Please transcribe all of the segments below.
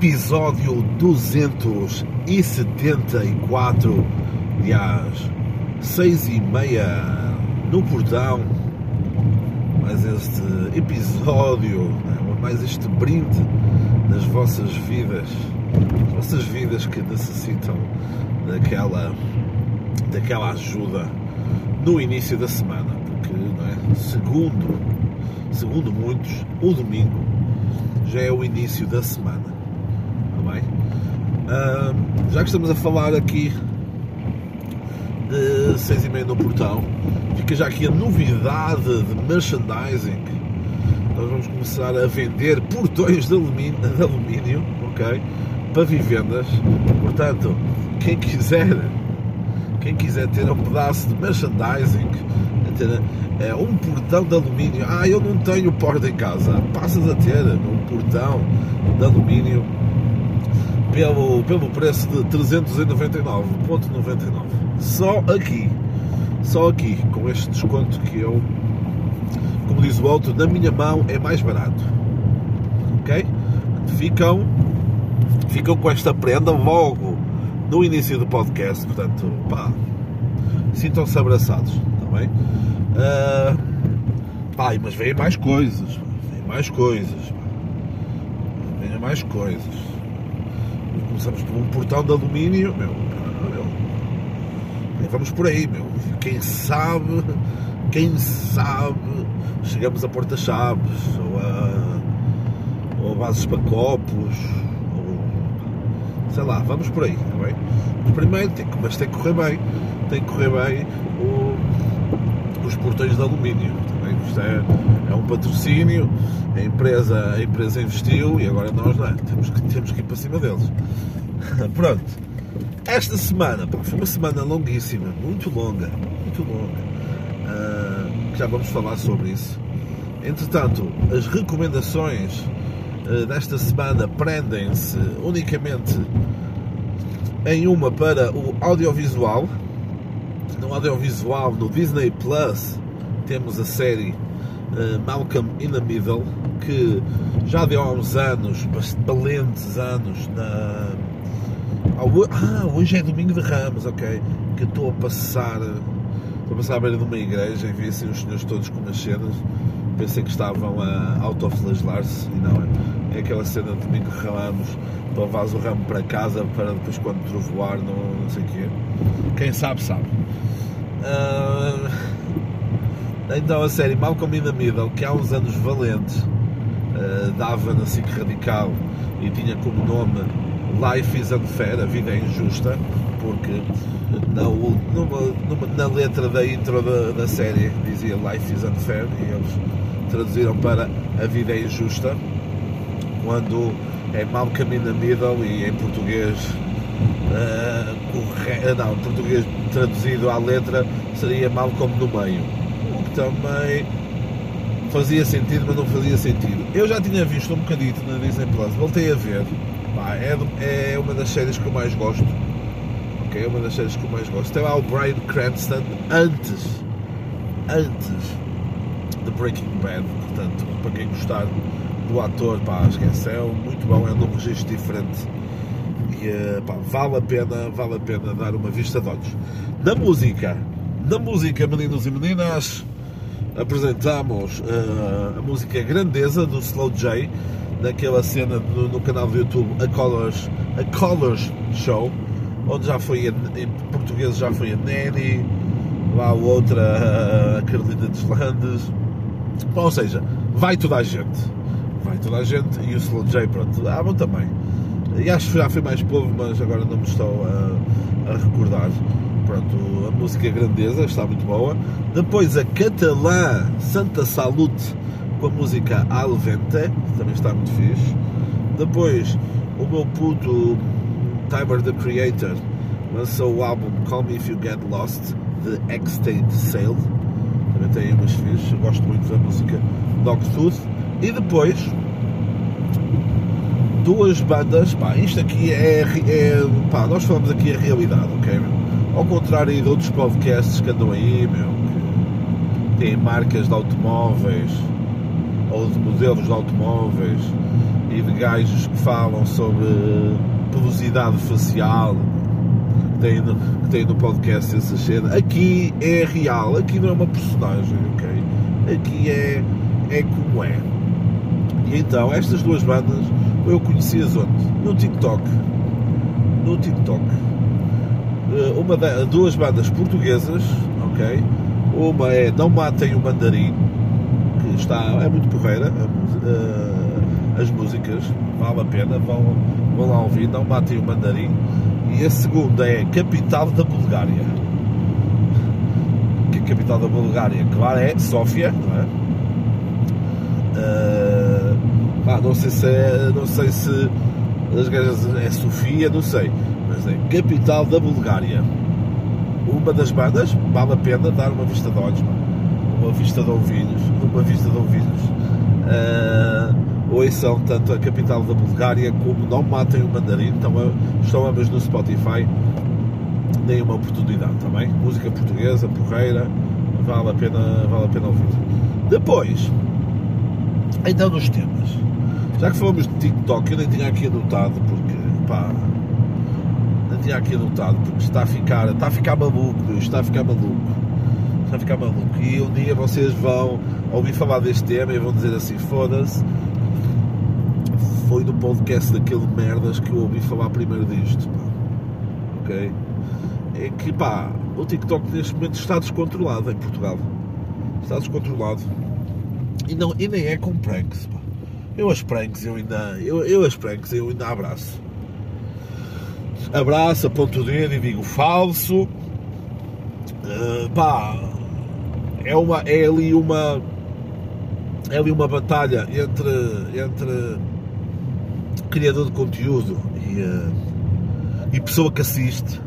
episódio 274, aliás, 6 e meia no portão, mais este episódio, né, mais este brinde nas vossas vidas, as vossas vidas que necessitam daquela, daquela ajuda no início da semana, porque é? segundo, segundo muitos, o domingo já é o início da semana. Já que estamos a falar aqui de 6 e meia no portão, fica já aqui a novidade de merchandising. Nós vamos começar a vender portões de alumínio, de alumínio ok? Para vivendas. Portanto, quem quiser, quem quiser ter um pedaço de merchandising, é, um portão de alumínio. Ah, eu não tenho porta em casa. Passas a ter um portão de alumínio pelo, pelo preço de 399,99. Só aqui. Só aqui, com este desconto que eu, como diz o outro, na minha mão é mais barato. Ok? Ficam, ficam com esta prenda logo no início do podcast. Portanto, pá, sintam-se abraçados. Está bem? Uh, pai, mas vem mais coisas, vem mais coisas, vem mais coisas. Começamos por um portão de alumínio, meu, meu, vamos por aí, meu. Quem sabe, quem sabe, chegamos a porta-chaves ou a, ou a bases para copos, ou sei lá, vamos por aí, tá bem? Mas primeiro, tem, mas tem que correr bem, tem que correr bem o os portões de alumínio. Também isto é, é um patrocínio, a empresa, a empresa investiu e agora nós não é, temos, que, temos que ir para cima deles. Pronto. Esta semana pá, foi uma semana longuíssima, muito longa, muito longa. Uh, já vamos falar sobre isso. Entretanto, as recomendações uh, desta semana prendem-se unicamente em uma para o audiovisual, no audiovisual, no Disney Plus, temos a série Malcolm in the Middle, que já deu há uns anos, valentes anos, na. Ah, hoje é domingo de Ramos, ok. Que estou a passar. Estou a passar à beira de uma igreja e vi assim os senhores todos com umas cenas. Pensei que estavam a autoflagelar-se e não é. É aquela cena de domingo de Ramos para levares o ramo para casa para depois quando trovoar, não, não sei o quê. Quem sabe, sabe. Uh, então a série Malcolm in the Middle, que há uns anos valentes uh, dava na SIC Radical e tinha como nome Life is Unfair, a vida é injusta, porque na, numa, numa, na letra da intro da, da série dizia Life is Unfair e eles traduziram para A Vida é Injusta, quando é Malcolm in the Middle e em português uh, corre... não, português traduzido à letra seria Malcolm no meio. Também fazia sentido, mas não fazia sentido. Eu já tinha visto um bocadito na Disney Plus, voltei a ver. Pá, é, é uma das séries que eu mais gosto. Ok, é uma das séries que eu mais gosto. Tem lá o Brian Cranston antes, antes de Breaking Bad. Portanto, para quem gostar do ator, pá, esqueceu. Muito bom, é um registro diferente e eh, pá, vale a pena, vale a pena dar uma vista de olhos. Na música, na música, meninos e meninas, apresentamos uh, a música Grandeza do Slow J, naquela cena no, no, canal do YouTube A Colors, a Colors Show, onde já foi a, em português já foi a Nanny, lá outra a Carolina Deslandes, ou seja, vai toda a gente, vai toda a gente e o Slow J, pronto, ah, bom também. E acho que já foi mais povo, mas agora não me estou a, a recordar. Pronto, a música Grandeza está muito boa. Depois a catalã Santa Salute com a música Alvente, também está muito fixe. Depois o meu puto Timer the Creator lançou o álbum Call Me If You Get Lost, The X-State Sale. Também tem umas fixe, gosto muito da música Dogtooth. E depois duas bandas, pá, isto aqui é, é pá, nós falamos aqui a realidade, ok? Ao contrário de outros podcasts que andam aí, meu, que têm marcas de automóveis ou de modelos de automóveis e de gajos que falam sobre pelosidade facial que tem no, que no podcast essa cena. Aqui é real, aqui não é uma personagem, ok? Aqui é, é como é. E então, estas duas bandas eu conheci-as onde? No TikTok. No TikTok. Eh, uma duas bandas portuguesas, ok? Uma é Não Matem o Mandarim, que está, é muito porreira, uh, as músicas, vale a pena, vão, vão lá ouvir, Não Matem o Mandarim. E a segunda é Capital da Bulgária. Que a capital da Bulgária, claro, é Sófia, não é? Uh, ah, não sei se é, não sei se as gajas é Sofia, não sei, mas é capital da Bulgária. Uma das bandas, vale a pena dar uma vista de olhos, uma vista de ouvidos, uma vista de ouvidos. Uh, são tanto a capital da Bulgária como Não Matem o Mandarim, então, estão ambas no Spotify. Deem uma oportunidade também. Tá Música portuguesa, porreira, vale a pena, vale a pena ouvir. Depois, então nos temas. Já que falamos de TikTok, eu nem tinha aqui anotado porque, pá, nem tinha aqui anotado porque está a ficar, está a ficar maluco, está a ficar maluco, está a ficar maluco. E um dia vocês vão ouvir falar deste tema e vão dizer assim: foda-se, foi no podcast daquele merdas que eu ouvi falar primeiro disto, pá. ok? É que, pá, o TikTok neste momento está descontrolado em Portugal, está descontrolado e, não, e nem é com pranks, pá. Eu as pranks eu ainda. Eu, eu as pranks eu ainda abraço. Abraço, aponto o dedo e digo falso. Uh, pá, é, uma, é ali uma. É ali uma batalha entre, entre criador de conteúdo e, uh, e pessoa que assiste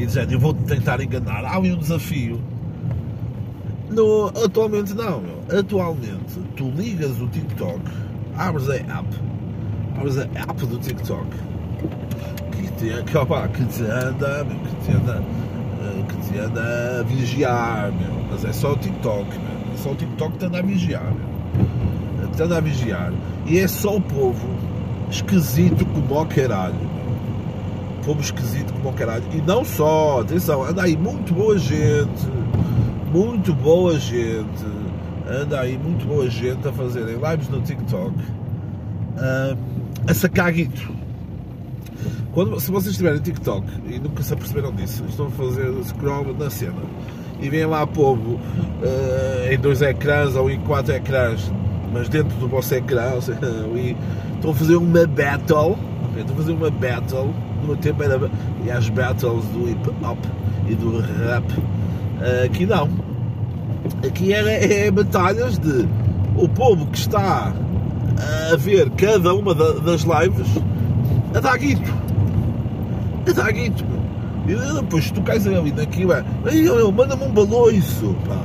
e dizendo eu vou tentar enganar. Há ali um desafio. No, atualmente não, atualmente tu ligas o TikTok, abres a app, abres a app do TikTok que te, que, opa, que te anda, meu, que te anda, que te anda a vigiar, meu, mas é só o TikTok, meu, é só o TikTok que te anda a vigiar, meu, te anda a vigiar e é só o povo esquisito como o caralho. Povo esquisito como o caralho. E não só, atenção, anda aí muito boa gente, muito boa gente anda aí muito boa gente a fazerem lives no TikTok uh, a sacar guito. Quando, se vocês estiverem TikTok e nunca se aperceberam disso, estão a fazer scroll na cena. E vêm lá povo uh, em dois ecrãs ou em quatro ecrãs, mas dentro do vosso ecrã, ou seja, e estão a fazer uma battle, okay, estão a fazer uma battle, no meu tempo era e as battles do hip hop e do rap, uh, aqui não. Aqui é, é batalhas de o povo que está a ver cada uma das lives a dar guito. A dar guito, E depois tu cais ali naquilo, é, manda-me um baloiço, pá.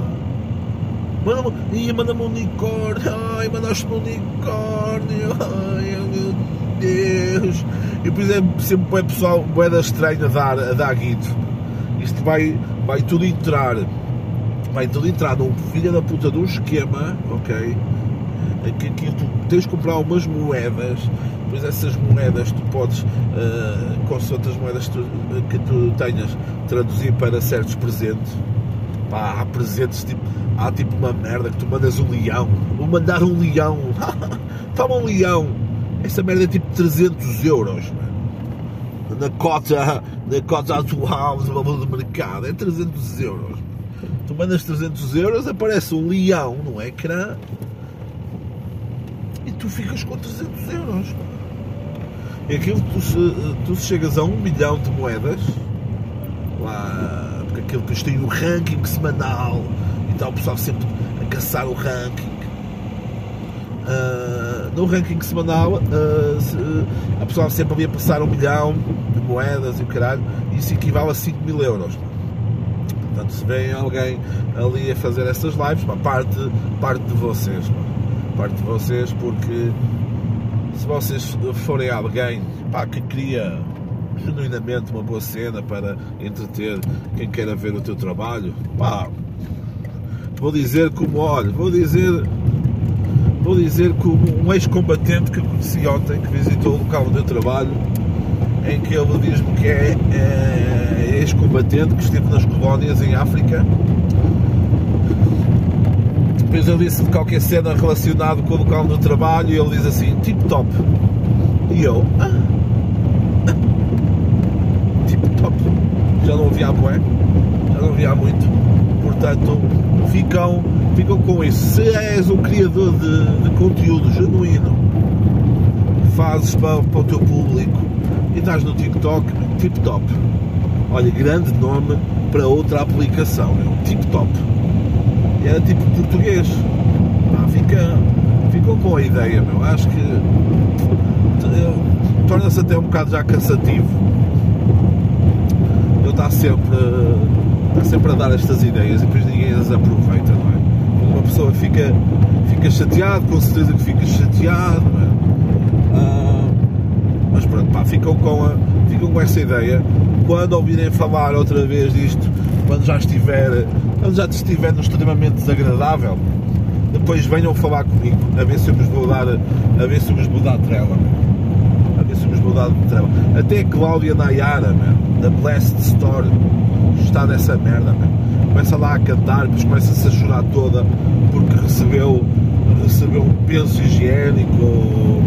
Manda-me manda um unicórnio, ai, mandaste-me um unicórnio, ai, meu Deus. E depois é sempre é pessoal, moeda estranha a dar, a dar guito. Isto vai, vai tudo entrar vai tudo entrar num filho da puta de um esquema, ok? Que, que tu tens de comprar umas moedas, depois essas moedas tu podes, uh, com as outras moedas tu, que tu tenhas, traduzir para certos presentes. Pá, há presentes tipo, há tipo uma merda que tu mandas um leão, vou mandar um leão, toma um leão, essa merda é tipo 300 euros, mano. na cota, na cota atual do valor do mercado, é 300 euros tu mandas 300 euros, aparece um leão no ecrã e tu ficas com 300 euros. E aquilo tu, tu chegas a um milhão de moedas, lá, porque aquilo depois tem o ranking semanal e tal, o pessoal sempre a caçar o ranking. Uh, no ranking semanal, uh, se, uh, a pessoa sempre ali a passar um milhão de moedas e o caralho, isso equivale a 5 mil euros. Portanto, se vem alguém ali a fazer essas lives, pá, parte, parte de vocês, pá, parte de vocês, porque se vocês forem alguém pá, que cria genuinamente uma boa cena para entreter quem queira ver o teu trabalho, pá, vou dizer como olho, vou dizer vou dizer que um ex-combatente que conheci ontem, que visitou o local onde eu trabalho, em que ele diz-me que é, é ex-combatente, que esteve nas colónias em África. Depois ele disse de qualquer cena relacionado com o local eu trabalho e ele diz assim, tip top. E eu, ah, ah, tip top. Já não há bué, já não muito. Portanto, ficam, ficam com isso. Se és um criador de, de conteúdo genuíno, fazes para, para o teu público e estás no TikTok, tip top. Olha, grande nome para outra aplicação. Tip top. Era tipo português. Pá, fica, ficam com a ideia, meu. Acho que torna-se até um bocado já cansativo. Eu estar sempre, está sempre a dar estas ideias e depois ninguém as aproveita, não é? Uma pessoa fica, fica chateado, com certeza que fica chateado, não é? Ah, mas pronto, pá, ficam com, a, ficam com essa ideia. Quando ouvirem falar outra vez disto, quando já estiver, quando já estiver no extremamente desagradável, depois venham falar comigo, a ver se eu vos vou dar, a ver se eu vos vou dar trela, a ver se eu vos vou dar trela. Até a Cláudia Nayara, da Blessed Store, está nessa merda, começa lá a cantar, depois começa-se a chorar toda porque recebeu, recebeu um penso higiênico ou,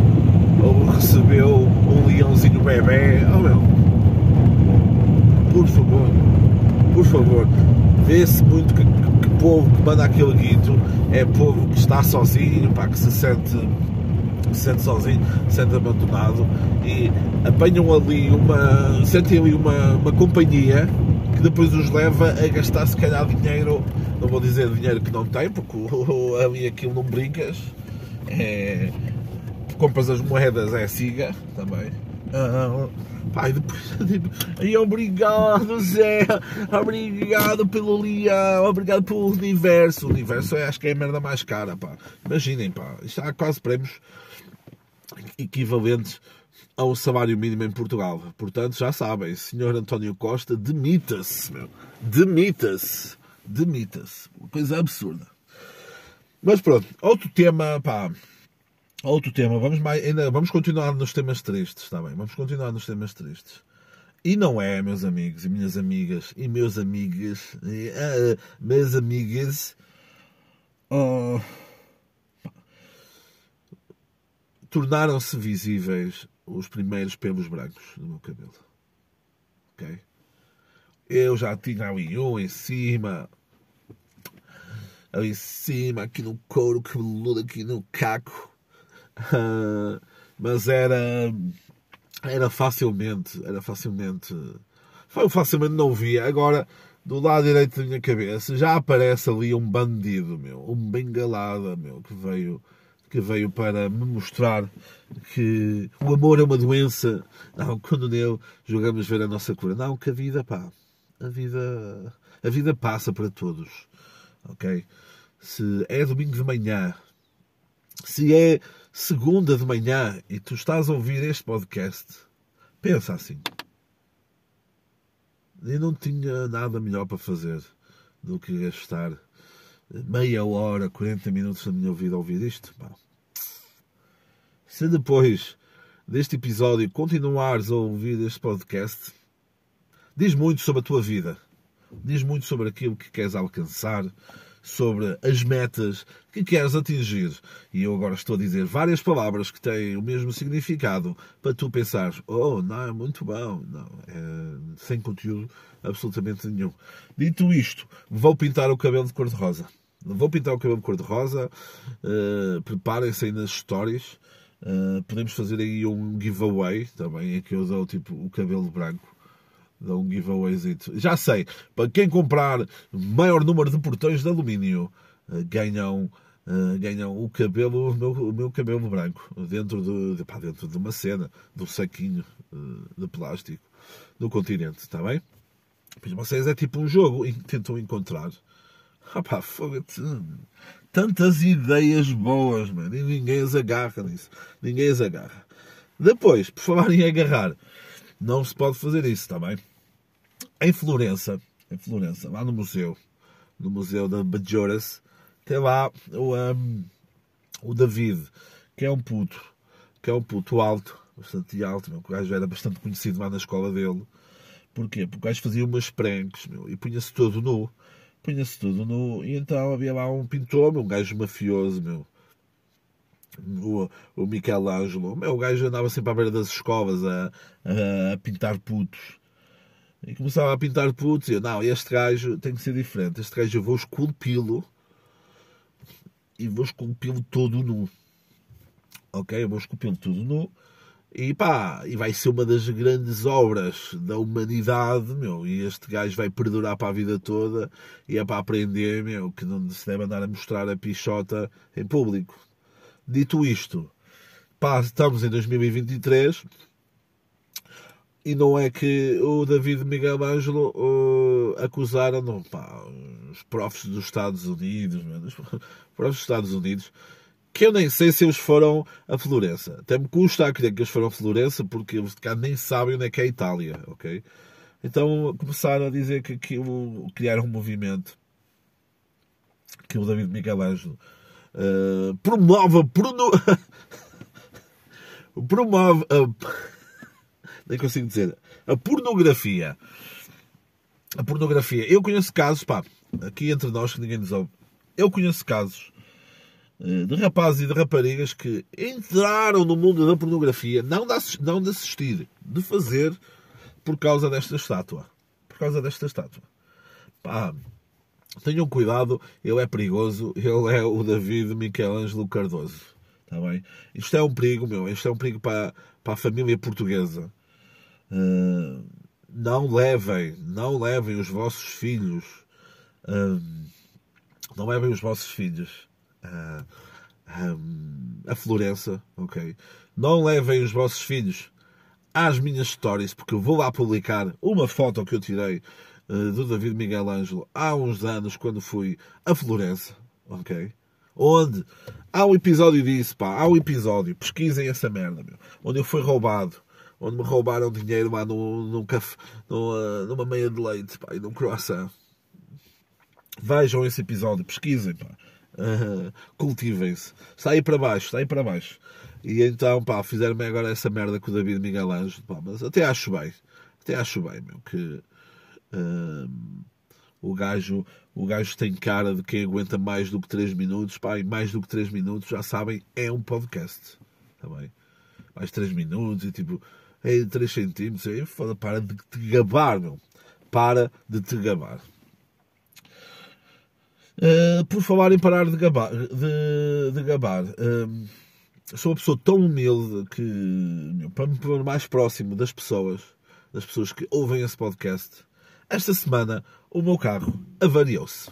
ou recebeu um leãozinho bebê. Oh meu, por favor, por favor, vê-se muito que, que, que povo que manda aquele guito é povo que está sozinho, pá, que se sente se sente sozinho, se sente abandonado e apanham ali uma. sentem ali uma, uma companhia que depois os leva a gastar se calhar dinheiro, não vou dizer dinheiro que não tem, porque ali aquilo não brincas, é, compras as moedas é siga também. Pai, depois e obrigado Zé, obrigado pelo leão, obrigado pelo universo. O universo é, acho que é a merda mais cara, pá. Imaginem, pá, isto há quase prémios equivalentes ao salário mínimo em Portugal. Portanto, já sabem, senhor António Costa, demita-se, meu. Demita-se. Demita-se. Uma coisa absurda. Mas pronto, outro tema, pá. Outro tema, vamos, mais, ainda, vamos continuar nos temas tristes, está bem? Vamos continuar nos temas tristes. E não é, meus amigos e minhas amigas e meus amigas, e, uh, meus amigas, uh, tornaram-se visíveis os primeiros pelos brancos do meu cabelo. Ok? Eu já tinha ali um em cima, ali em cima, aqui no couro cabeludo, aqui no caco. Mas era era facilmente era facilmente foi facilmente não via. Agora do lado direito da minha cabeça já aparece ali um bandido meu um bengalada meu que veio que veio para me mostrar que o amor é uma doença. Não quando nele jogamos ver a nossa cura. Não que a vida pá a vida a vida passa para todos ok? Se é domingo de manhã se é segunda de manhã e tu estás a ouvir este podcast, pensa assim. Eu não tinha nada melhor para fazer do que gastar meia hora, 40 minutos da minha vida a ouvir isto. Se depois deste episódio continuares a ouvir este podcast, diz muito sobre a tua vida. Diz muito sobre aquilo que queres alcançar, sobre as metas que queres atingir. E eu agora estou a dizer várias palavras que têm o mesmo significado para tu pensar, oh, não, é muito bom. Não, é sem conteúdo absolutamente nenhum. Dito isto, vou pintar o cabelo de cor-de-rosa. Vou pintar o cabelo de cor-de-rosa. Uh, Preparem-se aí nas stories. Uh, podemos fazer aí um giveaway também, em que eu dou tipo o cabelo branco dá um giveawayzito. Já sei, para quem comprar maior número de portões de alumínio, eh, ganham, uh, ganham o cabelo, o meu, o meu cabelo branco, dentro de, de, pá, dentro de uma cena, um saquinho uh, de plástico do continente, está bem? Pois vocês é tipo um jogo e tentam encontrar. Ah tantas ideias boas, mano, e ninguém as agarra nisso. Ninguém as agarra. Depois, por falar em agarrar, não se pode fazer isso, está bem? Em Florença, em Florença, lá no museu, no museu da Bajoras, tem lá o, um, o David, que é um puto, que é um puto alto, bastante alto, meu, o gajo era bastante conhecido lá na escola dele. Porquê? Porque o gajo fazia umas pranks, meu, e punha-se todo nu. Punha-se todo nu, e então havia lá um pintor, meu, um gajo mafioso, meu. O, o Michelangelo, meu, o gajo andava sempre à beira das escovas a, a, a pintar putos. E começava a pintar putos, e eu, não, este gajo tem que ser diferente. Este gajo eu vou esculpi-lo e vou esculpi-lo todo nu. Ok? Eu vou esculpi-lo todo nu e pá, e vai ser uma das grandes obras da humanidade, meu. E este gajo vai perdurar para a vida toda e é para aprender, meu, que não se deve andar a mostrar a pichota em público. Dito isto, pá, estamos em 2023 e não é que o David Miguel Ângelo uh, acusaram não, pá, os profs dos Estados Unidos, os profs dos Estados Unidos que eu nem sei se eles foram a Florença. Até me custa a crer que eles foram a Florença, porque eles cá nem sabem onde é que é a Itália, ok? Então começaram a dizer que, que criaram um movimento que o David Michelangelo uh, promove, prono... promove a... nem consigo dizer a pornografia. A pornografia. Eu conheço casos, pá, aqui entre nós que ninguém nos ouve. Eu conheço casos eh, de rapazes e de raparigas que entraram no mundo da pornografia, não de, não de assistir, de fazer por causa desta estátua. Por causa desta estátua. Pá, tenham cuidado, ele é perigoso, ele é o David Michelangelo Cardoso. Está bem? Isto é um perigo, meu, isto é um perigo para, para a família portuguesa. Uh, não levem, não levem os vossos filhos, uh, não levem os vossos filhos a, a, a Florença, ok? Não levem os vossos filhos às minhas stories, porque eu vou lá publicar uma foto que eu tirei uh, do David Miguel Ângelo há uns anos, quando fui a Florença, ok? Onde há um episódio disso, pá, há um episódio, pesquisem essa merda, meu, onde eu fui roubado, onde me roubaram dinheiro lá num, num café, numa, numa meia de leite, pá, e num croissant. Vejam esse episódio, pesquisem, pá. Uh, Cultivem-se. Está aí para baixo, está aí para baixo. E então, pá, fizeram-me agora essa merda com o David Miguel Anjo. Pá, mas até acho bem. Até acho bem, meu, que uh, o, gajo, o gajo tem cara de quem aguenta mais do que 3 minutos. Pá, e mais do que 3 minutos, já sabem, é um podcast. Tá mais 3 minutos e tipo, é 3 centímetros. Aí, foda, para de te gabar, meu. Para de te gabar. Uh, por falar em parar de gabar, de, de gabar uh, sou uma pessoa tão humilde que, meu, para me pôr mais próximo das pessoas, das pessoas que ouvem esse podcast, esta semana o meu carro avariou-se.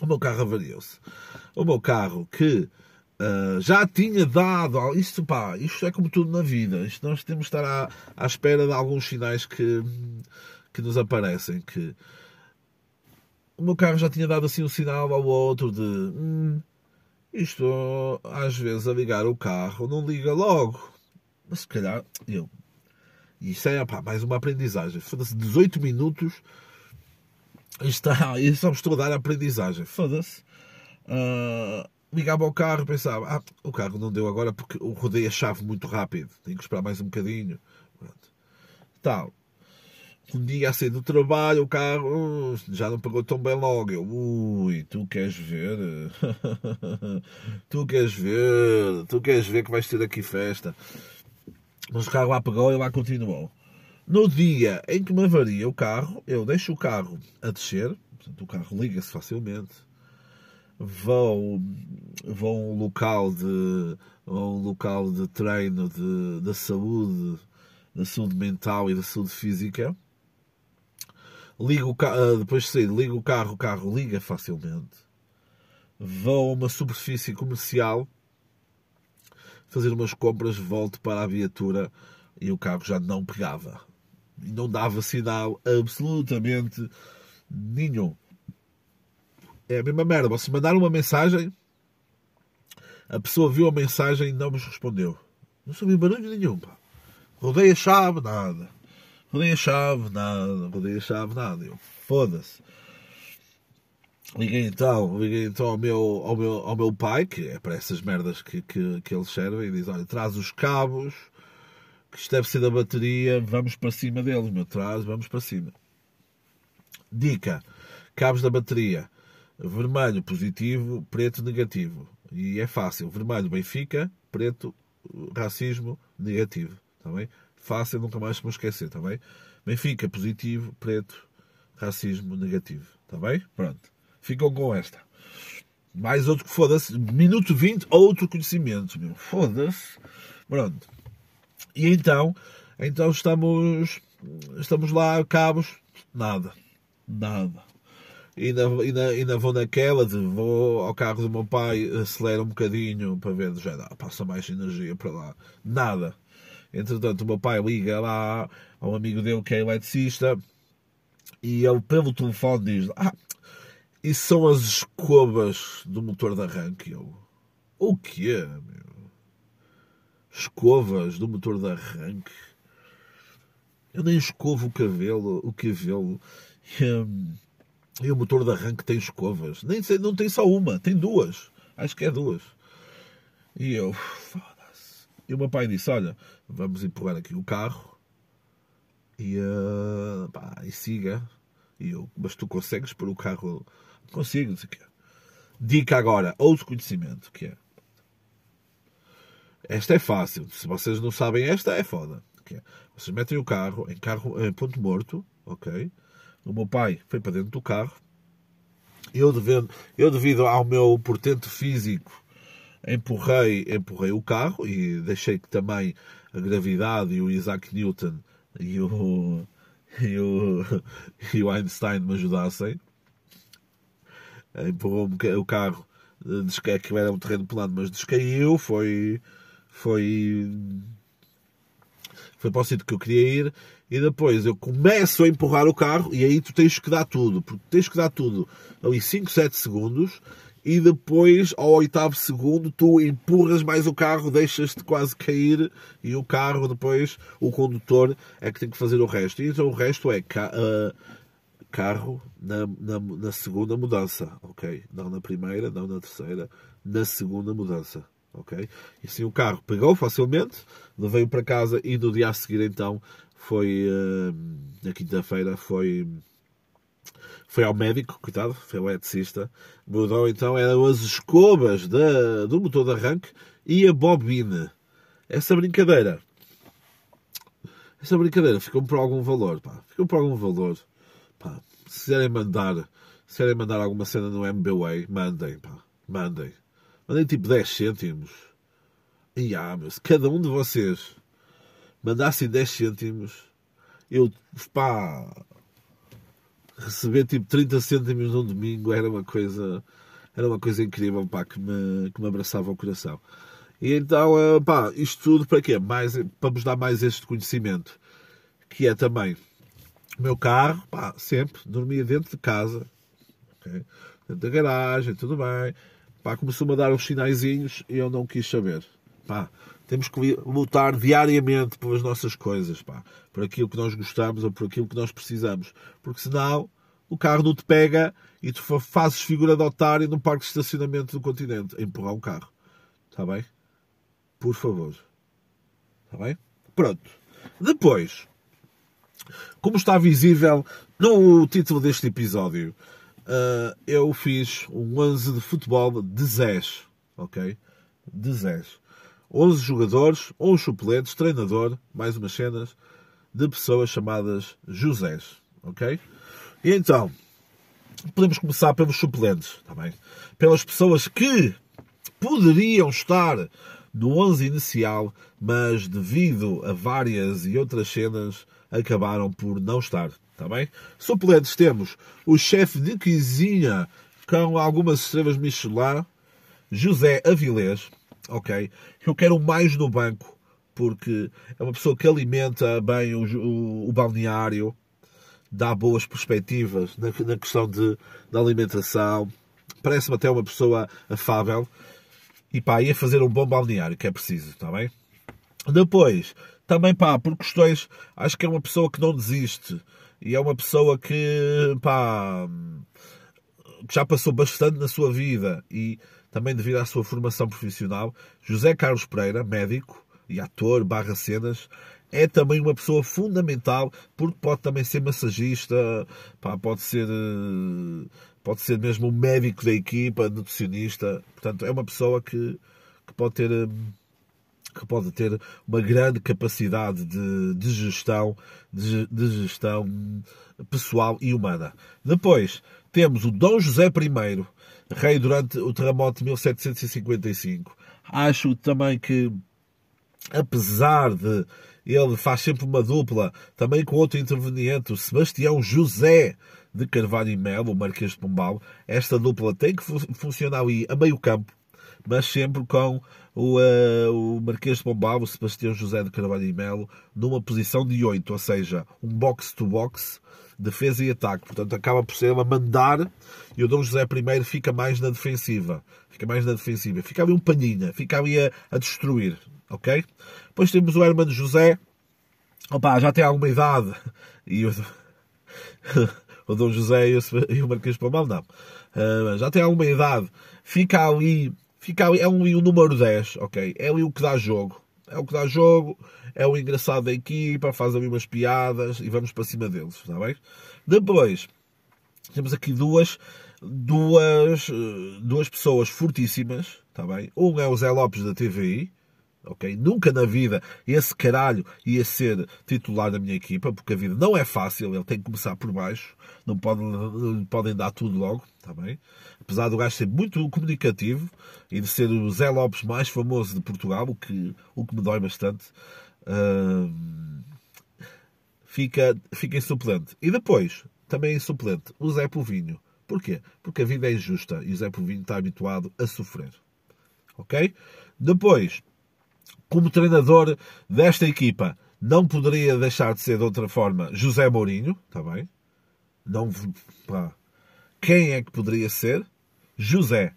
O meu carro avariou-se. O meu carro que uh, já tinha dado. Isto, pá, isto é como tudo na vida. Isto nós temos de estar à, à espera de alguns sinais que, que nos aparecem. Que o meu carro já tinha dado assim um sinal ao outro de hum, isto às vezes a ligar o carro não liga logo. Mas se calhar eu. Isto é pá, mais uma aprendizagem. Foda-se, 18 minutos. Está, e só me estou a dar a aprendizagem. Foda-se. Uh, ligava ao carro pensava, ah, o carro não deu agora porque eu rodei a chave muito rápido. Tenho que esperar mais um bocadinho. Pronto. Tal um dia a sair do trabalho, o carro já não pagou tão bem logo. Eu, ui, tu queres ver? tu queres ver? Tu queres ver que vais ter aqui festa? Mas o carro lá pagou e lá continuou. No dia em que me avaria o carro, eu deixo o carro a descer, portanto, o carro liga-se facilmente, vou, vou a um local de, um local de treino de, da saúde, da saúde mental e da saúde física, ligo o ah, depois de sair, ligo o carro, o carro liga facilmente. Vou a uma superfície comercial fazer umas compras, volto para a viatura e o carro já não pegava. E não dava sinal absolutamente nenhum. É a mesma merda. Você mandar uma mensagem, a pessoa viu a mensagem e não nos respondeu. Não sabia barulho nenhum. Pá. Rodei a chave, nada. Rodei a chave, nada. Rodei a chave, nada. Foda-se. Liguei então, liguei então ao meu, ao meu, ao meu pai, que é para essas merdas que, que, que eles servem, e diz: Olha, traz os cabos, que isto deve ser da bateria, vamos para cima deles, meu, traz, vamos para cima. Dica: cabos da bateria, vermelho positivo, preto negativo. E é fácil: vermelho Benfica, preto racismo negativo. Está bem? Fácil, nunca mais me esquecer, está bem? Benfica positivo, preto, racismo negativo. Está bem? Pronto. Ficam com esta. Mais outro que foda-se. Minuto 20, outro conhecimento. Foda-se. Pronto. E então, então estamos, estamos lá, cabos, nada. Nada. E ainda, ainda, ainda vou naquela de vou ao carro do meu pai, acelera um bocadinho para ver, já dá, passa mais energia para lá. Nada. Entretanto, o meu pai liga lá a um amigo dele que é eletricista e ele, pelo telefone, diz: Ah, isso são as escovas do motor de arranque. Eu, o quê, meu? Escovas do motor de arranque? Eu nem escovo o cabelo, o cabelo. E, hum, e o motor de arranque tem escovas. Nem sei, não tem só uma, tem duas. Acho que é duas. E eu, foda-se. E o meu pai disse: Olha, vamos empurrar aqui o carro e, uh, pá, e siga. E eu, mas tu consegues pôr o carro? Consigo, não sei o quê. Dica agora, outro conhecimento, que é. Esta é fácil. Se vocês não sabem esta, é foda. Que é, vocês metem o carro em, carro em ponto morto, ok? O meu pai foi para dentro do carro. Eu, devendo, eu devido ao meu portento físico, empurrei, empurrei o carro e deixei que também a gravidade e o Isaac Newton e o, e o, e o Einstein me ajudassem. Empurrou-me o carro, que era um terreno plano, mas descaiu, foi, foi, foi para o sítio que eu queria ir e depois eu começo a empurrar o carro e aí tu tens que dar tudo, porque tens que dar tudo ali 5, 7 segundos e depois, ao oitavo segundo, tu empurras mais o carro, deixas-te quase cair e o carro, depois, o condutor é que tem que fazer o resto. E então o resto é uh, carro na, na, na, segunda mudança, ok? Não na primeira, não na terceira, na segunda mudança, ok? E assim o carro pegou facilmente, levei-o para casa e no dia a seguir, então, foi, uh, na quinta-feira, foi foi ao médico, coitado, foi o eletricista, mudou então, eram as escovas da, do motor de arranque e a bobina. Essa brincadeira, essa brincadeira ficou por algum valor, pá, ficou por algum valor, se quiserem mandar, se quiserem mandar alguma cena no MBWay, mandem, pá, mandem, mandem tipo 10 cêntimos, e ah, mas cada um de vocês mandassem 10 cêntimos, eu, pá, receber tipo 30 cêntimos num domingo era uma coisa era uma coisa incrível pá, que, me, que me abraçava o coração. E então, eh, pá, isto tudo para quê? Mais, para vos dar mais este conhecimento, que é também o meu carro, pá, sempre dormia dentro de casa, okay? dentro da garagem, tudo bem. Pá, começou-me a dar uns sinaizinhos e eu não quis saber. Pá, temos que lutar diariamente pelas nossas coisas, pá, por aquilo que nós gostamos ou por aquilo que nós precisamos. Porque senão o carro não te pega e tu fazes figura de otário no parque de estacionamento do continente a empurrar um carro. Está bem? Por favor. Está bem? Pronto. Depois, como está visível no título deste episódio, uh, eu fiz um 11 de futebol de Zés. Ok? De Zés. 11 jogadores, 11 suplentes, treinador, mais umas cenas de pessoas chamadas Josés, ok? E então, podemos começar pelos suplentes, bem? Pelas pessoas que poderiam estar no 11 inicial, mas devido a várias e outras cenas acabaram por não estar, tá bem? Suplentes temos o chefe de cozinha com algumas estrelas Michelin, José Avilés, ok? Eu quero mais no banco, porque é uma pessoa que alimenta bem o, o, o balneário, dá boas perspectivas na, na questão de, da alimentação, parece-me até uma pessoa afável e pá, ia fazer um bom balneário, que é preciso, está bem? Depois, também pá, por questões, acho que é uma pessoa que não desiste e é uma pessoa que, pá, que já passou bastante na sua vida e também devido à sua formação profissional, José Carlos Pereira, médico e ator barra cenas, é também uma pessoa fundamental porque pode também ser massagista, pá, pode ser eh, pode ser mesmo um médico da equipa, nutricionista, portanto é uma pessoa que, que pode ter eh, que pode ter uma grande capacidade de, de gestão de, de, gestão pessoal e humana. Depois temos o Dom José I, rei durante o terremoto de 1755. Acho também que apesar de ele faz sempre uma dupla, também com outro interveniente, o Sebastião José de Carvalho e Melo, o Marquês de Pombal. Esta dupla tem que funcionar ali a meio campo, mas sempre com o, uh, o Marquês de Pombal, o Sebastião José de Carvalho e Melo, numa posição de 8, ou seja, um box-to-box, defesa e ataque. Portanto, acaba por ser a mandar e o Dom José I fica mais na defensiva. Fica mais na defensiva. Fica ali um palhinha, fica ali a, a destruir ok? Depois temos o Hermano José, opa, já tem alguma idade, e o, o Dom José e o, Marquês de Pombal não, uh, já tem alguma idade, fica ali, fica ali, é um, o número 10, ok? É ali o que dá jogo, é o que dá jogo, é o engraçado da equipa, faz ali umas piadas e vamos para cima deles, está bem? Depois, temos aqui duas, duas, duas pessoas fortíssimas, está bem? Um é o Zé Lopes da TVI, ok? Nunca na vida esse caralho ia ser titular da minha equipa, porque a vida não é fácil, ele tem que começar por baixo, não, pode, não podem dar tudo logo, está bem? Apesar do gajo ser muito comunicativo e de ser o Zé Lopes mais famoso de Portugal, o que, o que me dói bastante, uh, fica, fica em suplente. E depois, também em suplente, o Zé Povinho. Porquê? Porque a vida é injusta e o Zé Povinho está habituado a sofrer. Ok? Depois, como treinador desta equipa, não poderia deixar de ser de outra forma José Mourinho, está bem? Não, pá. Quem é que poderia ser? José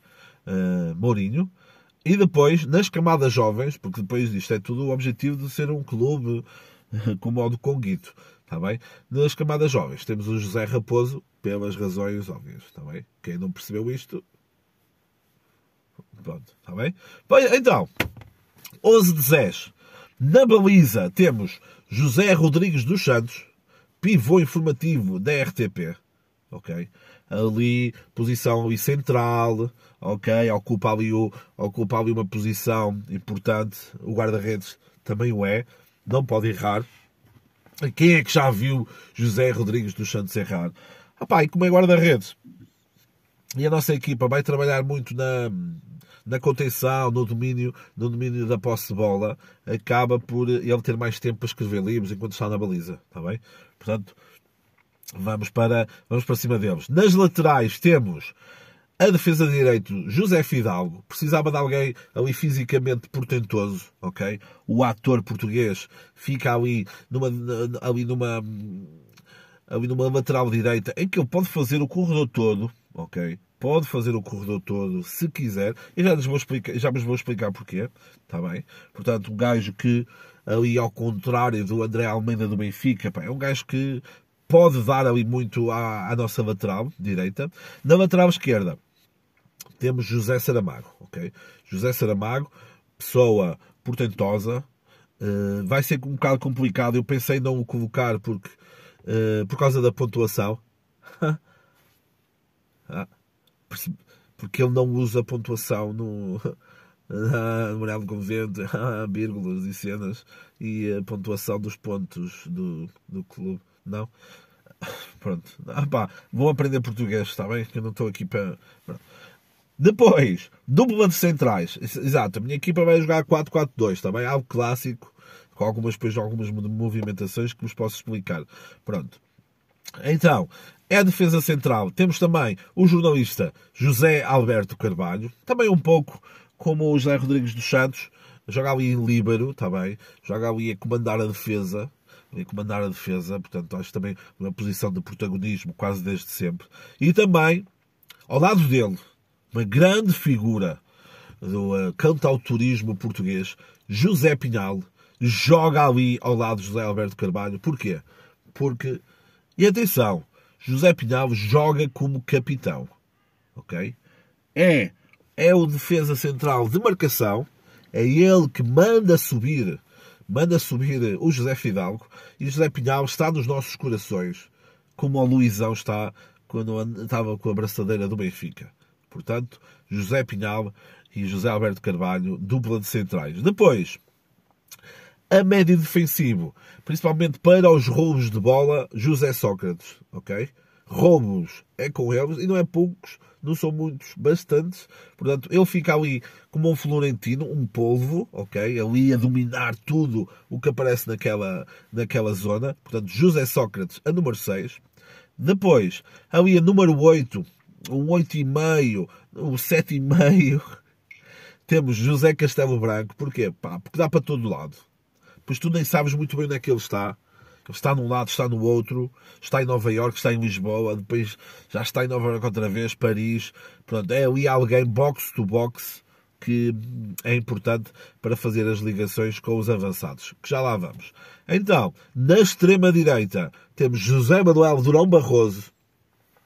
uh, Mourinho. E depois, nas camadas jovens, porque depois isto é tudo o objetivo de ser um clube eh, com modo conguito, está bem? Nas camadas jovens temos o José Raposo, pelas razões óbvias, está bem? Quem não percebeu isto, pronto, está bem? Então, 11 de 10. Na baliza temos José Rodrigues dos Santos, pivô informativo da RTP. Ok? Ali, posição ali central, ok? Ocupa ali, o, ocupa ali uma posição importante. O guarda-redes também o é. Não pode errar. Quem é que já viu José Rodrigues dos Santos errar? Ah, e como é guarda-redes? E a nossa equipa vai trabalhar muito na, na contenção, no domínio, no domínio da posse de bola, acaba por ele ter mais tempo para escrever livros enquanto está na baliza, está bem? Portanto, vamos para, vamos para cima deles. Nas laterais temos a defesa de direito, José Fidalgo, precisava de alguém ali fisicamente portentoso, ok? O ator português fica ali numa, ali numa, ali numa lateral direita em que ele pode fazer o corredor todo, ok? pode fazer o corredor todo se quiser. E já, vou explicar, já vos vou explicar porquê. Está bem? Portanto, um gajo que, ali ao contrário do André Almeida do Benfica, pá, é um gajo que pode dar ali muito à, à, nossa lateral direita. Na lateral esquerda temos José Saramago. ok? José Saramago, pessoa portentosa. Uh, vai ser um bocado complicado. Eu pensei não o colocar porque, uh, por causa da pontuação. ah porque ele não usa pontuação no memorial do convento, vírgulas e cenas e a pontuação dos pontos do, do clube. Não? Pronto. Ah, pá, vou aprender português, está bem? Que eu não estou aqui para. Depois, dupla de centrais. Exato, a minha equipa vai jogar 4-4-2, está bem? Algo clássico, com algumas, depois, algumas movimentações que vos posso explicar. Pronto. Então, é defesa central. Temos também o jornalista José Alberto Carvalho, também um pouco como o José Rodrigues dos Santos, joga ali em líbero, está bem? Joga ali a comandar a defesa, a comandar a defesa, portanto, acho também uma posição de protagonismo quase desde sempre. E também, ao lado dele, uma grande figura do uh, cantautorismo português, José Pinhal, joga ali ao lado de José Alberto Carvalho. Porquê? Porque e atenção, José Pinhal joga como capitão. ok? É, é o defesa central de marcação, é ele que manda subir, manda subir o José Fidalgo e José Pinhal está nos nossos corações, como o Luizão está quando estava com a braçadeira do Benfica. Portanto, José Pinhal e José Alberto Carvalho, dupla de centrais. Depois, a médio defensivo, principalmente para os roubos de bola, José Sócrates, ok? Roubos é com eles e não é poucos, não são muitos, bastantes. Portanto, ele fica ali como um Florentino, um polvo, ok? Ali a dominar tudo o que aparece naquela, naquela zona. Portanto, José Sócrates, a número 6. Depois, ali a número 8, um 8,5, um 7,5. Temos José Castelo Branco. Porquê? Pá, porque dá para todo lado pois tu nem sabes muito bem onde é que ele está. Ele está num lado, está no outro, está em Nova Iorque, está em Lisboa, depois já está em Nova Iorque outra vez, Paris. Pronto, é ali alguém box to box que é importante para fazer as ligações com os avançados, que já lá vamos. Então, na extrema direita temos José Manuel Durão Barroso,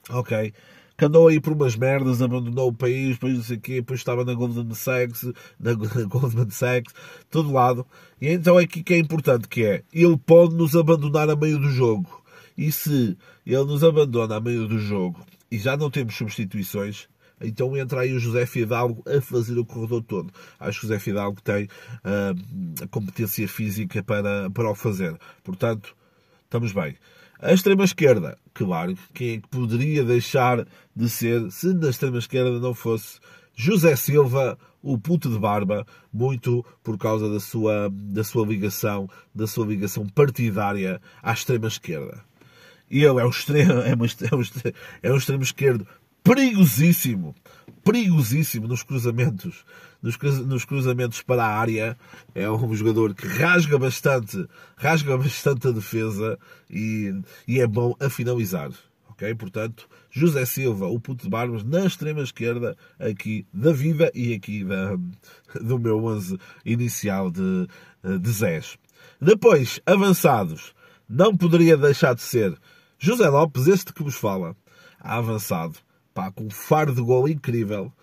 ok? Que andou aí por umas merdas, abandonou o país, depois não sei o quê, depois estava na Goldman Sachs, na Goldman Sachs, todo lado. E então é aqui que é importante, que é, ele pode nos abandonar a meio do jogo. E se ele nos abandona a meio do jogo e já não temos substituições, então entra aí o José Fidalgo a fazer o corredor todo. Acho que o José Fidalgo tem uh, a competência física para, para o fazer. Portanto, estamos bem. A extrema-esquerda, claro, quem que poderia deixar de ser se na extrema-esquerda não fosse José Silva, o puto de barba, muito por causa da sua, da sua ligação, da sua ligação partidária à extrema-esquerda. Ele é um extremo, é, é, um, é um extremo esquerdo perigosíssimo, perigosíssimo nos cruzamentos, nos, nos, cruzamentos para a área. É um jogador que rasga bastante, rasga bastante a defesa e, e é bom a finalizar. Ok? Portanto, José Silva, o puto de Barbas, na extrema esquerda, aqui da Viva e aqui da, do meu 11 inicial de, de Zés. Depois, avançados, não poderia deixar de ser José Lopes, este que vos fala, avançado pá, com um faro de gol incrível.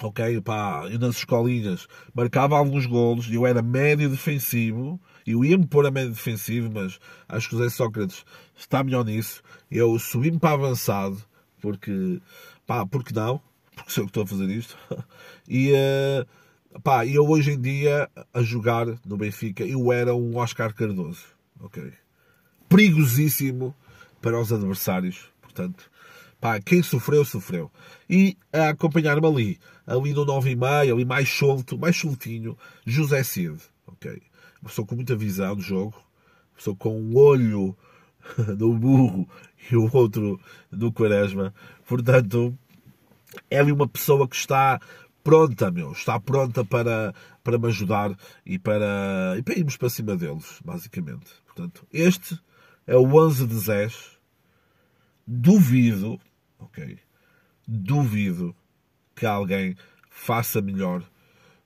Ok, pá, eu nas escolinhas marcava alguns golos, eu era médio defensivo, eu ia-me pôr a médio defensivo, mas acho que o Zé Sócrates está melhor nisso. Eu subi-me para avançado, porque, pá, porque não? Porque sou eu que estou a fazer isto. E, uh, pá, eu hoje em dia, a jogar no Benfica, eu era um Oscar Cardoso, ok? Perigosíssimo para os adversários, portanto, Pá, quem sofreu, sofreu. E a acompanhar-me ali, ali no 9 e meio, ali mais solto, mais soltinho, José Cid. Ok? Uma pessoa com muita visão do jogo, uma pessoa com um olho no burro e o outro no quaresma. Portanto, é ali uma pessoa que está pronta, meu, está pronta para, para me ajudar e para, e para irmos para cima deles, basicamente. Portanto, este é o 11 de Zés. Duvido, ok? Duvido que alguém faça melhor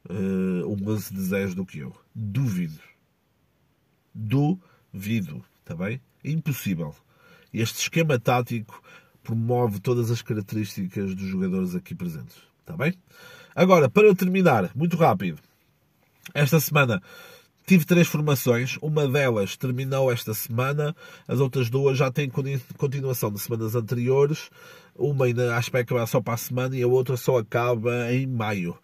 uh, um lance de 10 do que eu. Duvido. Duvido, está bem? Impossível. Este esquema tático promove todas as características dos jogadores aqui presentes. Está bem? Agora, para terminar, muito rápido. Esta semana Tive três formações, uma delas terminou esta semana, as outras duas já têm continuação de semanas anteriores, uma ainda acho que vai acabar só para a semana e a outra só acaba em maio.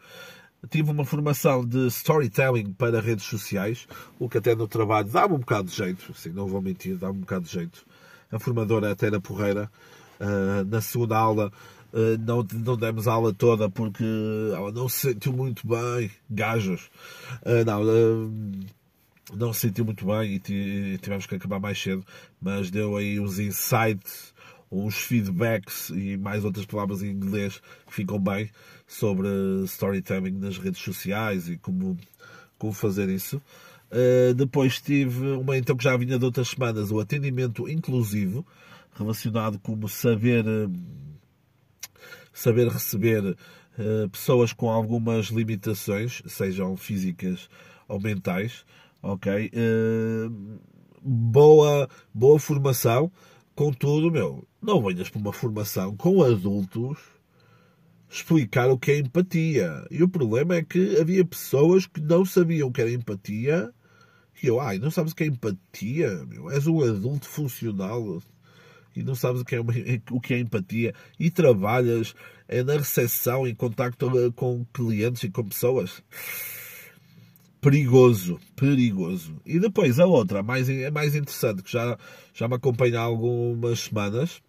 Tive uma formação de storytelling para redes sociais, o que até no trabalho dá-me um bocado de jeito, assim, não vou mentir, dá-me um bocado de jeito. A formadora até na porreira, uh, na segunda aula, Uh, não, não demos a aula toda porque ela não se sentiu muito bem, gajos. Uh, não, não se sentiu muito bem e tivemos que acabar mais cedo, mas deu aí uns insights, uns feedbacks e mais outras palavras em inglês que ficam bem sobre storytelling nas redes sociais e como, como fazer isso. depois tive uma então que já vinha de outras semanas, o atendimento inclusivo, relacionado com saber saber receber uh, pessoas com algumas limitações, sejam físicas ou mentais, ok? Uh, boa, boa formação, contudo, meu, não venhas para uma formação com adultos, explicar o que é empatia. E o problema é que havia pessoas que não sabiam o que era empatia. E eu, ai, não sabes o que é empatia? Meu? És um adulto funcional e não sabes o que é, uma, o que é empatia e trabalhas é na recepção em contacto com clientes e com pessoas. Perigoso, perigoso. E depois a outra, mais, é mais interessante, que já, já me acompanha há algumas semanas,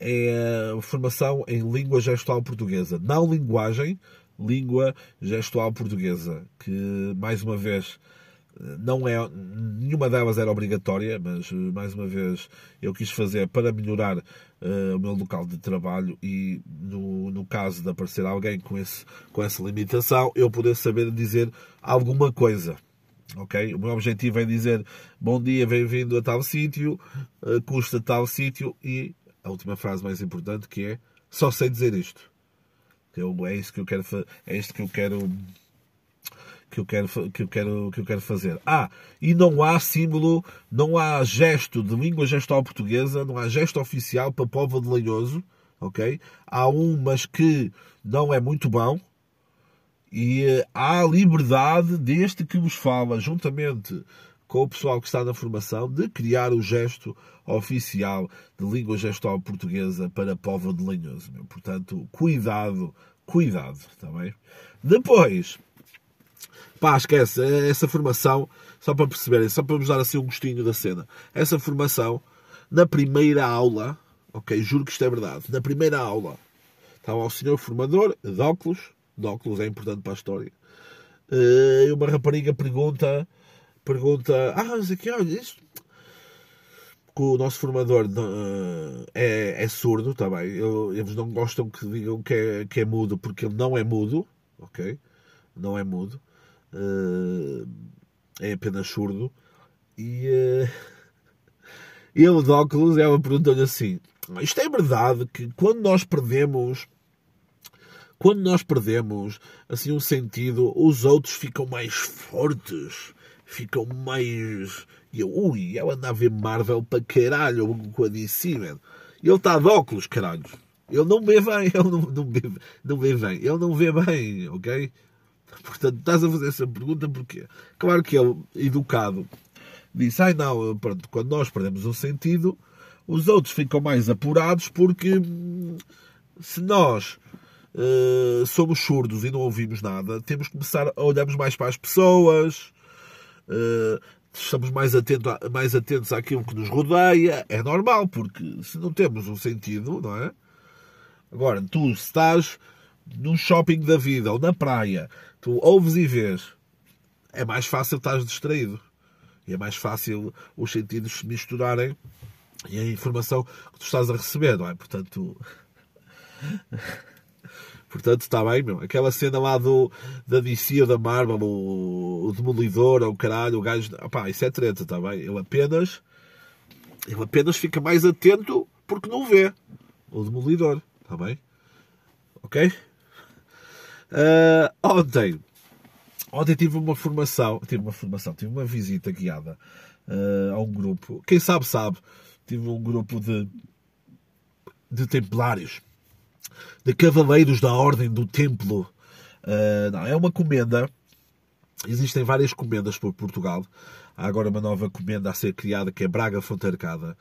é formação em língua gestual portuguesa. Não linguagem, língua gestual portuguesa. Que, mais uma vez, não é nenhuma delas era obrigatória, mas mais uma vez eu quis fazer para melhorar uh, o meu local de trabalho e no, no caso de aparecer alguém com, esse, com essa limitação, eu poder saber dizer alguma coisa. Ok? O meu objetivo é dizer bom dia, bem-vindo a tal sítio, uh, custa tal sítio e a última frase mais importante que é só sei dizer isto. Eu, é isso que eu quero é isto que eu quero que eu quero que eu quero que eu quero fazer. Ah, e não há símbolo, não há gesto de língua gestual portuguesa, não há gesto oficial para povo de Lenhoso, OK? Há um, mas que não é muito bom. E uh, há liberdade deste que vos fala, juntamente com o pessoal que está na formação de criar o gesto oficial de língua gestual portuguesa para Povo de Lenhoso. Portanto, cuidado, cuidado, está bem? Depois, pá, esquece, essa formação, só para perceberem, só para vos dar assim um gostinho da cena, essa formação, na primeira aula, ok, juro que isto é verdade, na primeira aula, estava o senhor formador, de óculos, de óculos é importante para a história, eh, e uma rapariga pergunta pergunta: Ah, mas aqui, olha, isto. Que o nosso formador uh, é, é, surdo, está bem? eles não gostam que digam que é, que é mudo porque ele não é mudo, ok? Não é mudo, é apenas surdo. E uh, ele de óculos, ela perguntou-lhe assim: Isto é verdade que quando nós perdemos quando nós perdemos assim um sentido, os outros ficam mais fortes ficam mais. E eu, ui, ela anda a ver Marvel para caralho com a man. Ele está de óculos, caralho. Ele não vê bem, ele não, não, vê, não vê bem, ele não vê bem, ok? Portanto, estás a fazer essa pergunta porque, claro que ele, educado, disse: ai não, pronto, quando nós perdemos o sentido, os outros ficam mais apurados porque se nós uh, somos surdos e não ouvimos nada, temos que começar a olharmos mais para as pessoas, uh, estamos mais, atento a, mais atentos àquilo que nos rodeia. É normal, porque se não temos um sentido, não é? Agora, tu estás num shopping da vida ou na praia, tu ouves e vês, é mais fácil estar distraído. E é mais fácil os sentidos se misturarem e a informação que tu estás a receber, não é? Portanto. Portanto, está bem, meu. Aquela cena lá do, da DC ou da Marvel, o, o Demolidor, ou o caralho, o gajo. Opá, isso é treta, está bem? Ele apenas. Ele apenas fica mais atento porque não vê. O Demolidor, está bem? Ok? Uh, ontem. Ontem tive uma formação. Tive uma formação, tive uma visita guiada uh, a um grupo. Quem sabe, sabe. Tive um grupo de. de templários de Cavaleiros da Ordem do Templo. Uh, não, é uma comenda. Existem várias comendas por Portugal. Há agora uma nova comenda a ser criada que é Braga Fontarcada.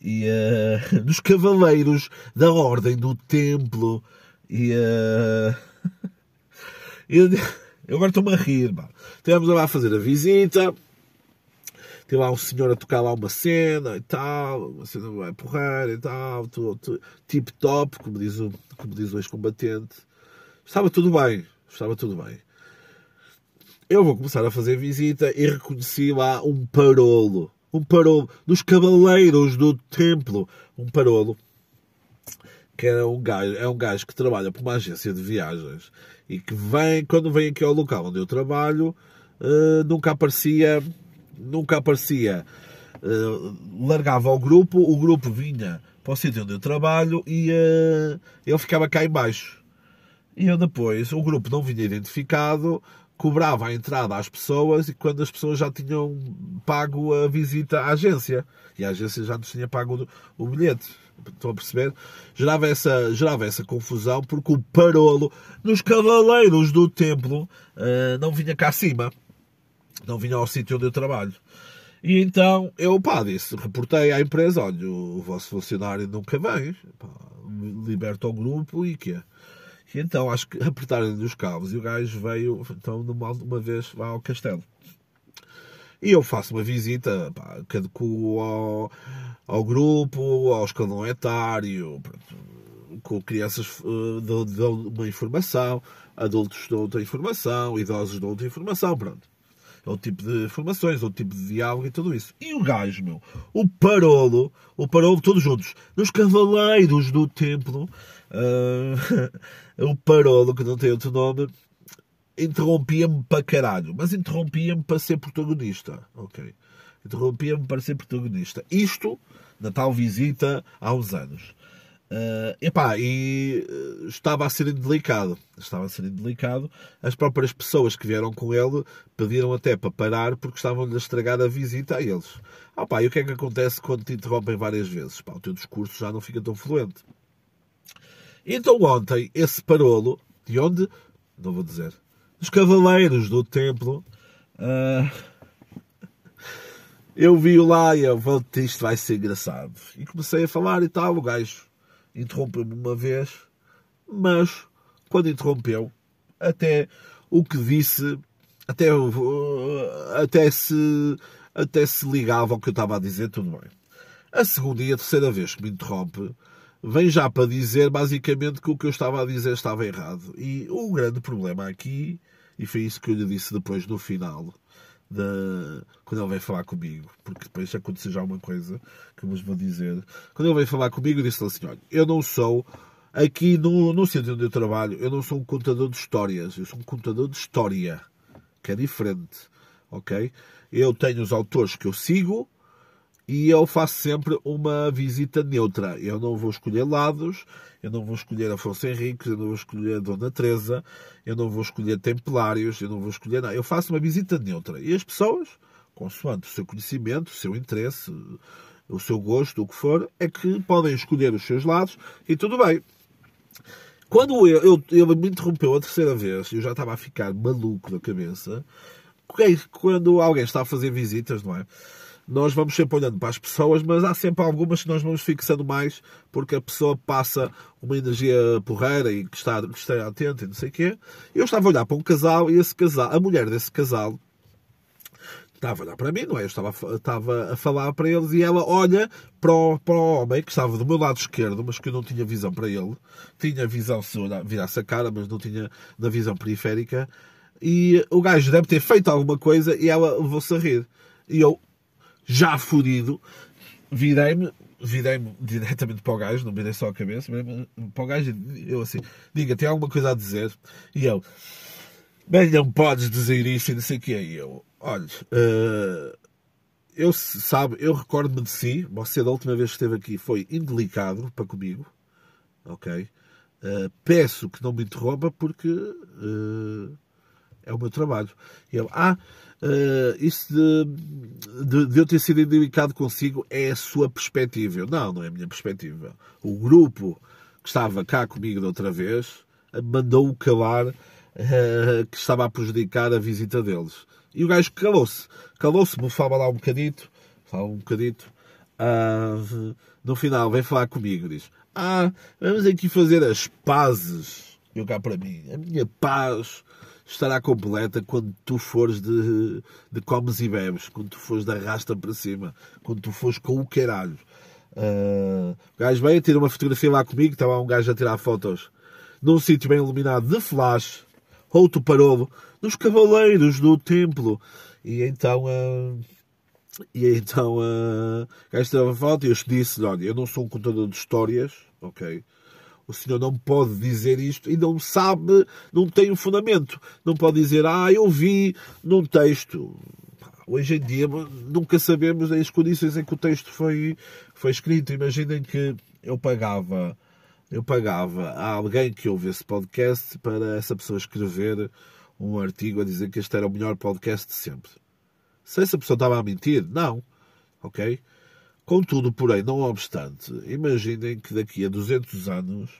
E uh, nos Cavaleiros da Ordem do Templo. E uh, eu, eu agora estou-me a rir. Mano. Estivemos lá a fazer a visita tem lá um senhor a tocar lá uma cena e tal, uma cena vai porrar e tal, tip top, como diz o, como diz o ex-combatente. Estava tudo bem, estava tudo bem. Eu vou começar a fazer visita e reconheci lá um parolo. Um parolo dos cavaleiros do templo. Um parolo que é um gajo, é um gajo que trabalha por uma agência de viagens e que vem, quando vem aqui ao local onde eu trabalho, uh, nunca aparecia nunca aparecia. Uh, largava o grupo, o grupo vinha para o sítio onde eu trabalho e uh, ele ficava cá embaixo. E eu depois, o grupo não vinha identificado, cobrava a entrada às pessoas e quando as pessoas já tinham pago a visita à agência. E a agência já nos tinha pago o bilhete. Estão a perceber? Gerava essa, gerava essa confusão porque o parolo nos cavaleiros do templo uh, não vinha cá acima. Não vinha ao sítio onde eu trabalho. E então eu, pá, disse, reportei à empresa, olha, o vosso funcionário nunca vem, pá, liberta o grupo e quê? E então acho que apertaram os cabos e o gajo veio, então, numa, uma vez lá ao castelo. E eu faço uma visita pá, ao, ao grupo, ao escalão etário, com crianças dou, dou uma informação, adultos dão outra informação, idosos dão outra informação, pronto. É o tipo de informações, é o tipo de diálogo e tudo isso. E o gajo, meu, o Parolo, o Parolo, todos juntos, nos Cavaleiros do Templo, uh, o Parolo, que não tem outro nome, interrompia-me para caralho, mas interrompia-me para ser protagonista, ok? Interrompia-me para ser protagonista. Isto na tal visita há uns anos. Uh, epá, e uh, estava a ser indelicado. Estava a ser indelicado. As próprias pessoas que vieram com ele pediram até para parar porque estavam-lhe a estragar a visita a eles. Ah, pá, e o que é que acontece quando te interrompem várias vezes? Pá, o teu discurso já não fica tão fluente. Então ontem, esse parolo, de onde? Não vou dizer. Dos cavaleiros do templo. Uh, eu vi-o lá e eu, isto vai ser engraçado. E comecei a falar e tal, o gajo interrompeu-me uma vez, mas quando interrompeu, até o que disse, até, até, se, até se ligava ao que eu estava a dizer, tudo bem. A segunda e a terceira vez que me interrompe, vem já para dizer basicamente que o que eu estava a dizer estava errado. E o grande problema aqui, e foi isso que eu lhe disse depois no final, de, quando ele veio falar comigo, porque depois aconteceu já uma coisa que eu vos vou dizer. Quando ele veio falar comigo, eu disse assim: Olha, eu não sou, aqui no, no centro onde eu trabalho, eu não sou um contador de histórias, eu sou um contador de história, que é diferente, ok? Eu tenho os autores que eu sigo e eu faço sempre uma visita neutra. Eu não vou escolher lados, eu não vou escolher Afonso Henriques, eu não vou escolher Dona Teresa, eu não vou escolher Templários, eu não vou escolher nada. Eu faço uma visita neutra. E as pessoas, consoante o seu conhecimento, o seu interesse, o seu gosto, o que for, é que podem escolher os seus lados e tudo bem. Quando eu, eu, ele me interrompeu a terceira vez, eu já estava a ficar maluco da cabeça, quando alguém está a fazer visitas, não é? Nós vamos sempre olhando para as pessoas, mas há sempre algumas que nós vamos fixando mais porque a pessoa passa uma energia porreira e que está, que está atenta e não sei o quê. Eu estava a olhar para um casal e esse casal, a mulher desse casal estava a olhar para mim, não é? Eu estava, estava a falar para eles e ela olha para o, para o homem que estava do meu lado esquerdo, mas que eu não tinha visão para ele. Tinha visão se virasse a cara, mas não tinha na visão periférica. E o gajo deve ter feito alguma coisa e ela levou-se a rir. E eu, já fodido, virei-me virei-me diretamente para o gajo, não virei só a cabeça, para o gajo, eu assim, diga, tem alguma coisa a dizer? E eu, bem, não podes dizer isso e não sei o que é. E eu, olha, uh, eu, sabe, eu recordo-me de si, você da última vez que esteve aqui foi indelicado para comigo, ok? Uh, peço que não me interrompa porque uh, é o meu trabalho. E eu, ah, uh, isso de, de, de, eu ter sido indicado consigo é a sua perspectiva. Não, não é a minha perspectiva. O grupo que estava cá comigo da outra vez mandou-o calar uh, que estava a prejudicar a visita deles. E o gajo calou-se. Calou-se, me falava lá um bocadito, falava um bocadito. Uh, no final, vem falar comigo, diz: Ah, vamos aqui fazer as pazes. Eu cá para mim, a minha paz estará completa quando tu fores de, de comes e bebes, quando tu fores da rasta para cima, quando tu fores com o caralho. Uh, o gajo veio, tira uma fotografia lá comigo, estava um gajo a tirar fotos num sítio bem iluminado de flash, outro parou nos cavaleiros do templo. E então, uh, e então uh, o gajo tirava foto e eu disse-lhe, olha, eu não sou um contador de histórias, ok? O senhor não pode dizer isto e não sabe, não tem um fundamento. Não pode dizer, ah, eu vi num texto. Hoje em dia nunca sabemos as condições em que o texto foi, foi escrito. Imaginem que eu pagava, eu pagava a alguém que ouve esse podcast para essa pessoa escrever um artigo a dizer que este era o melhor podcast de sempre. Se a pessoa estava a mentir? Não. Ok? Contudo, porém, não obstante, imaginem que daqui a 200 anos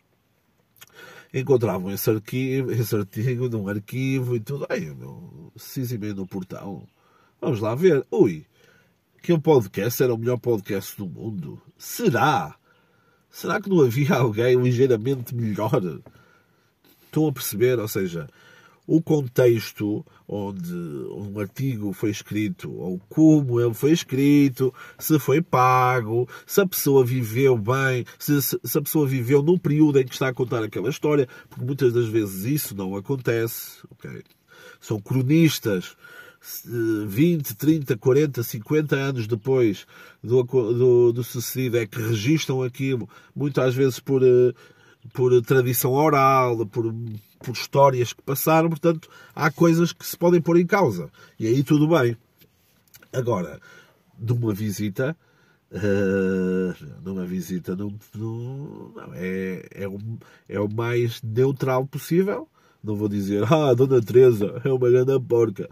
encontravam esse arquivo, esse artigo num arquivo e tudo. Ai, meu, meio no portão. Vamos lá ver. Ui, que um podcast era o melhor podcast do mundo. Será? Será que não havia alguém ligeiramente melhor? Estão a perceber? Ou seja, o contexto onde um artigo foi escrito, ou como ele foi escrito, se foi pago, se a pessoa viveu bem, se, se a pessoa viveu num período em que está a contar aquela história, porque muitas das vezes isso não acontece. Okay? São cronistas 20, 30, 40, 50 anos depois do, do, do sucedido é que registram aquilo, muitas vezes por, eh, por tradição oral, por por histórias que passaram, portanto, há coisas que se podem pôr em causa. E aí tudo bem. Agora, de uma visita, uh, numa visita, não, não, é, é, o, é o mais neutral possível. Não vou dizer, ah, Dona Teresa é uma grande porca.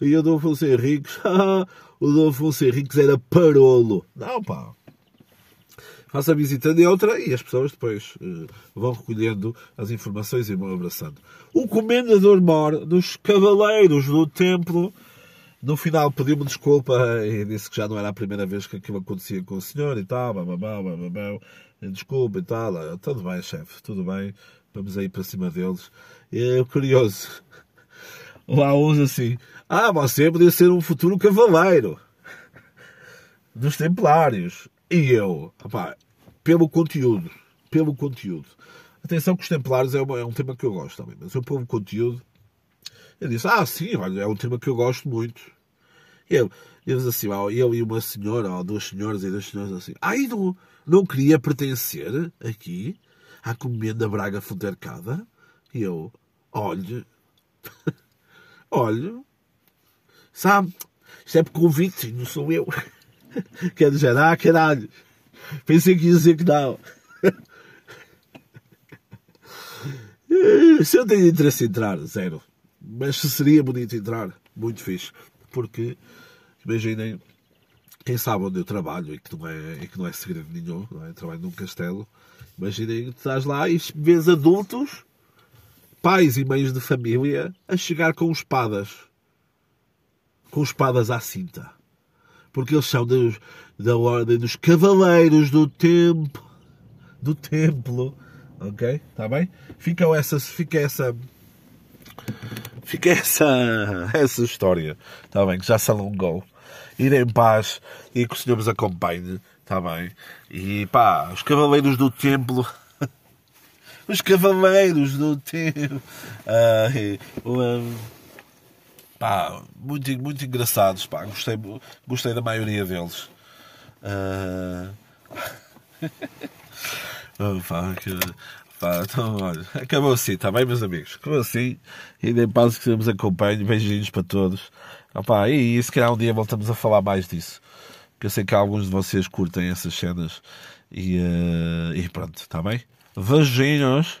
E o Dom Afonso Henriques, ah, o Dom Afonso Henriques era parolo. Não, pá faço a visita de outra e as pessoas depois uh, vão recolhendo as informações e vão abraçando. O comendador Mor, dos cavaleiros do templo, no final pediu-me desculpa e disse que já não era a primeira vez que aquilo acontecia com o senhor e tal, bababá, bababá, desculpa e tal. Ah, tudo bem, chefe, tudo bem, vamos aí para cima deles. E curioso, lá uns assim, ah, você podia ser um futuro cavaleiro dos templários. E eu, rapaz, pelo conteúdo, pelo conteúdo. Atenção que os Templários é, uma, é um tema que eu gosto também, mas eu pelo conteúdo, eu disse, ah, sim, olha, é um tema que eu gosto muito. E eu, disse assim, ó, eu e uma senhora, ou duas senhoras e duas senhoras assim, ai, não, não queria pertencer aqui à comenda Braga Fontercada? E eu, olhe, olhe, sabe, isto é por convite, não sou eu. Quer dizer, ah, caralho. Pensei que dizer que não. Se eu tenho interesse em entrar, zero. Mas se seria bonito entrar, muito fixe. Porque, imaginem, quem sabe onde eu trabalho e que não é, e que não é segredo nenhum, não é? trabalho num castelo. Imaginem que estás lá e vês adultos, pais e mães de família, a chegar com espadas. Com espadas à cinta porque eles são dos, da ordem dos cavaleiros do templo, do templo, ok? Está bem? Fica essa, fica essa, fica essa, essa história, está bem? Que já se alongou. Ir em paz e que o Senhor nos acompanhe, está bem? E pá, os cavaleiros do templo os cavaleiros do templo. Uh, pá, muito, muito engraçados, pá, gostei, gostei da maioria deles. Uh... oh, pá, que... pá, então, olha, acabou assim, está bem, meus amigos? Acabou assim, e nem paz que nos acompanhe, beijinhos para todos. Oh, pá, e, e se calhar um dia voltamos a falar mais disso, porque eu sei que alguns de vocês curtem essas cenas, e, uh... e pronto, está bem? Beijinhos!